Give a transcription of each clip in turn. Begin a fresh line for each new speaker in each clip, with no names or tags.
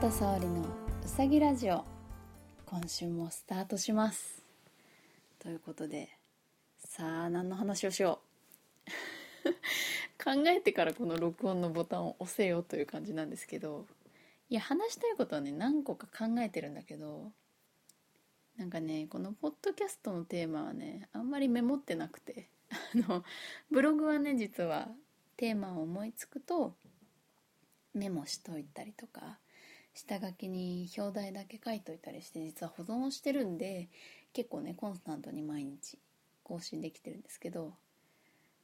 田沙織のうさぎラジオ今週もスタートします。ということでさあ何の話をしよう。考えてからこの録音のボタンを押せよという感じなんですけどいや話したいことはね何個か考えてるんだけどなんかねこのポッドキャストのテーマはねあんまりメモってなくてあのブログはね実はテーマを思いつくとメモしといたりとか下書きに表題だけ書いといたりして実は保存してるんで結構ねコンスタントに毎日更新できてるんですけど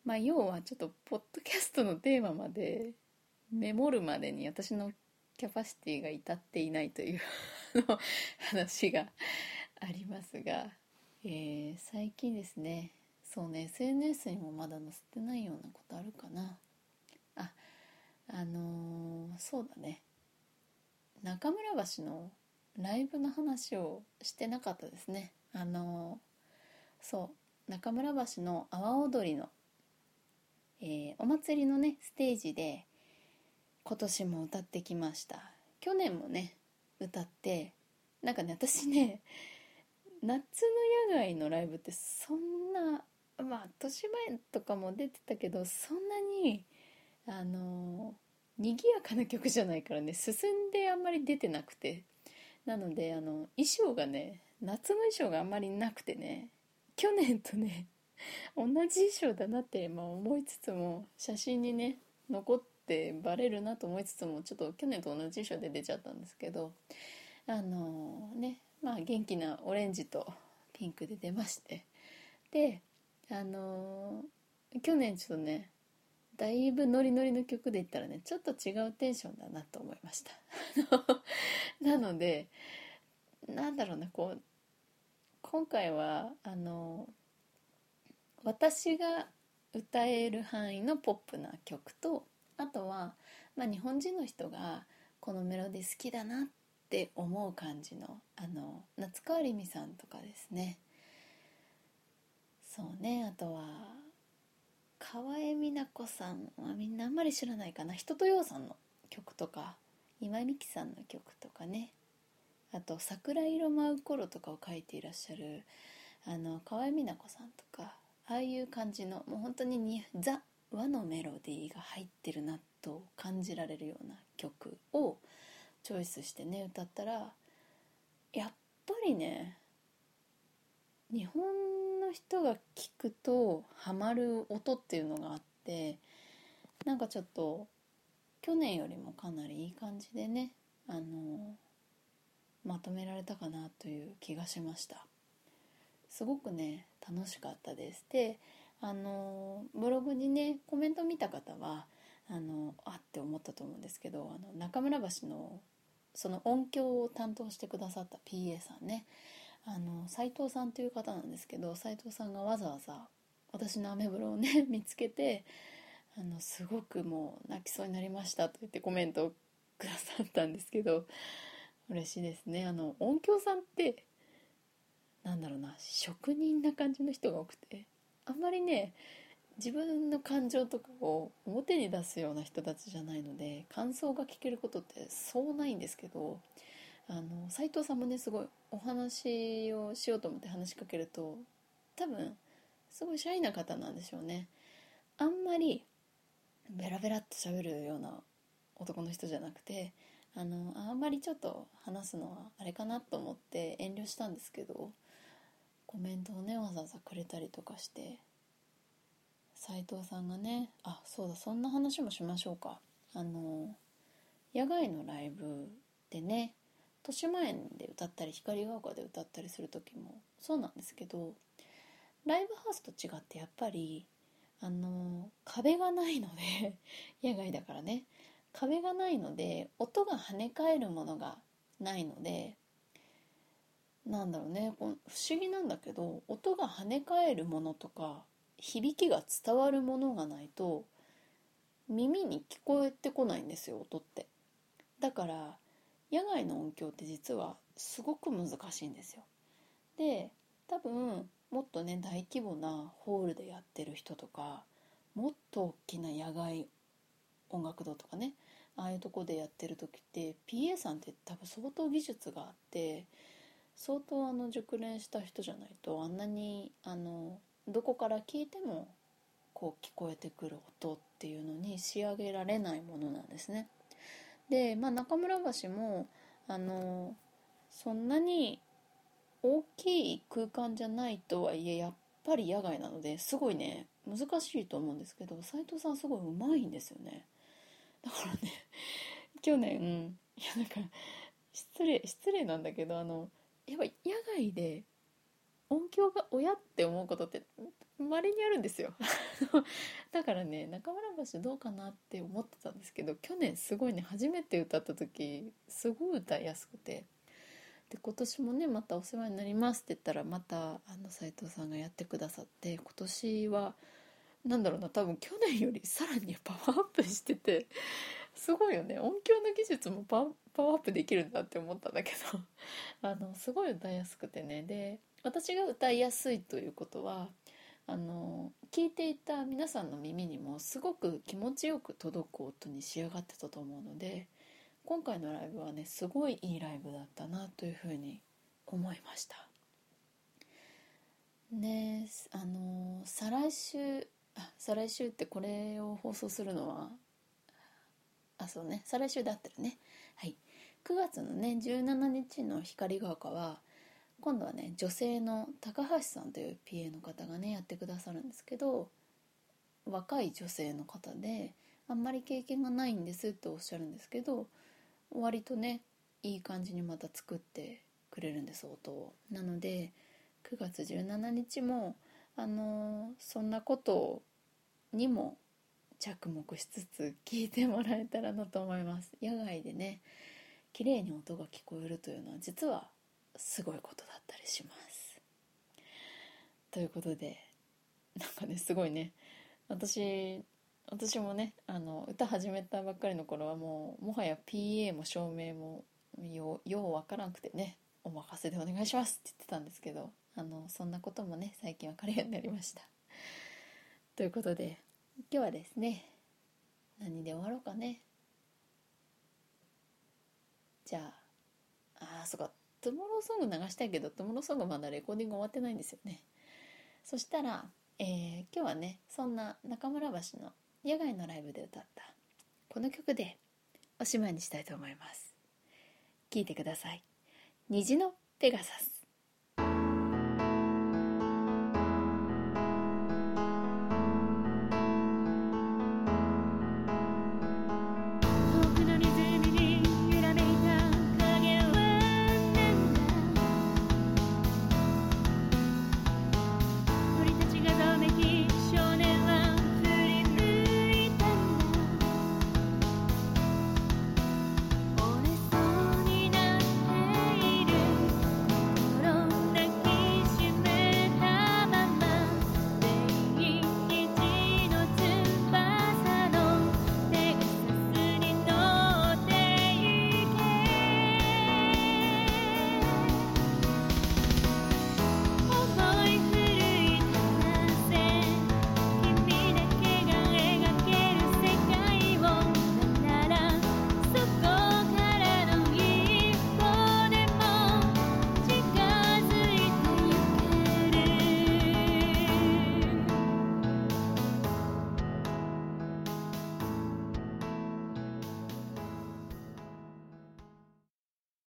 まあ要はちょっとポッドキャストのテーマまでメモるまでに私のキャパシティが至っていないという 話がありますが、えー、最近ですねそうね SNS にもまだ載せてないようなことあるかな。ああのー、そうだね。中村橋のライブの話をしてなかったですね。あの、そう中村橋の阿波踊りの、えー、お祭りのねステージで今年も歌ってきました。去年もね歌ってなんかね私ね夏の野外のライブってそんなまあ豊島園とかも出てたけどそんなにあの賑やかな曲じゃないからね進んであんまり出てなくて。なのであの衣装がね夏の衣装があんまりなくてね去年とね同じ衣装だなって、まあ、思いつつも写真にね残ってバレるなと思いつつもちょっと去年と同じ衣装で出ちゃったんですけどあのねまあ元気なオレンジとピンクで出まして。であの去年ちょっとねだいぶノリノリの曲で言ったらねちょっと違うテンションだなと思いました。なのでなんだろうなこう今回はあの私が歌える範囲のポップな曲とあとは、まあ、日本人の人がこのメロディー好きだなって思う感じのあの夏川りみさんとかですね。そうねあとは河江美奈子さんはみんなあんまり知らないかな。人とようさんの曲とか今美樹さんの曲とかね。あと「桜色舞う頃」とかを書いていらっしゃるあの河合美奈子さんとかああいう感じのもう本当ににザ和のメロディーが入ってるなと感じられるような曲をチョイスしてね歌ったらやっぱりね日本の人が聞くとハマる音っていうのがあってなんかちょっと去年よりもかなりいい感じでねあのまとめられたかなという気がしました。すごくね楽しかったです。であのブログにねコメント見た方はあのあって思ったと思うんですけどあの中村橋のその音響を担当してくださった PA さんねあの斉藤さんという方なんですけど斉藤さんがわざわざ私のアメブロをね 見つけてあのすごくもう泣きそうになりましたと言ってコメントをくださったんですけど嬉しいですね。あの音響さんってなんだろうな職人な感じの人が多くてあんまりね自分の感情とかを表に出すような人たちじゃないので感想が聞けることってそうないんですけどあの斉藤さんもねすごいお話をしようと思って話しかけると多分すごいシャイな方なんでしょうね。あんまりベラベラっと喋るような男の人じゃなくてあのあんまりちょっと話すのはあれかなと思って遠慮したんですけどコメントをねわざわざくれたりとかして斉藤さんがねあそうだそんな話もしましょうか。あの野外のライブでね豊島園で歌ったり光が丘で歌ったりする時もそうなんですけどライブハウスと違ってやっぱりあの壁がないので 野外だからね。壁がないので音が跳ね返るものがないのでなんだろうね。不思議なんだけど音が跳ね返るものとか響きが伝わるものがないと耳に聞こえてこないんですよ音って。だから野外の音響って実はすごく難しいんですよで多分もっとね大規模なホールでやってる人とかもっと大きな野外音楽堂とかねああいうとこでやってる時って PA さんって多分相当技術があって相当あの熟練した人じゃないとあんなにあのどこから聞いてもこう聞こえてくる音っていうのに仕上げられないものなんですね。で、まあ、中村橋もあのそんなに大きい空間じゃないとはいえやっぱり野外なのですごいね難しいと思うんですけど斉藤さんすごいうまいんですよね。だからね去年うん。いやなんか失礼失礼なんだけどあのやっぱ野外で音響が親って思うことって稀にあるんですよ。だからね中村橋どうかなって思ってたんですけど去年すごいね初めて歌った時すごい歌いやすくて。で今年もねまたお世話になりますって言ったらまたあの斉藤さんがやってくださって今年はなんだろうな多分去年よりさらにパワーアップしててすごいよね。音響の技術もパワーアップできるんだって思ったんだけど。あのすごい歌いやすくてね。で私が歌いやすいということはあの聞いていた皆さんの耳にもすごく気持ちよく届く音に仕上がってたと思うので今回のライブはねすごいいいライブだったなというふうに思いました。ねあの再来週あ再来週ってこれを放送するのはあそうね再来週だったらね。はい。9月のね17日の光が丘は今度はね女性の高橋さんという PA の方がねやってくださるんですけど若い女性の方であんまり経験がないんですっておっしゃるんですけど割とねいい感じにまた作ってくれるんです音を。なので9月17日もあのそんなことにも着目しつつ聞いてもらえたらなと思います。野外でね綺麗に音が聞こえるというのは実はすごいことだったりします。ということでなんかねすごいね。私私もねあの歌始めたばっかりの頃はもうもはや PA も照明もよようわからんくてねお任せでお願いしますって言ってたんですけどあのそんなこともね最近分かるようになりました。ということで今日はですね何で終わろうかね。じゃああそっかトゥモローソング流したいけどトゥモローソングまだレコーディング終わってないんですよね。そしたら、えー、今日はねそんな中村橋の野外のライブで歌ったこの曲でおしまいにしたいと思います。聴いてください。虹のペガサス。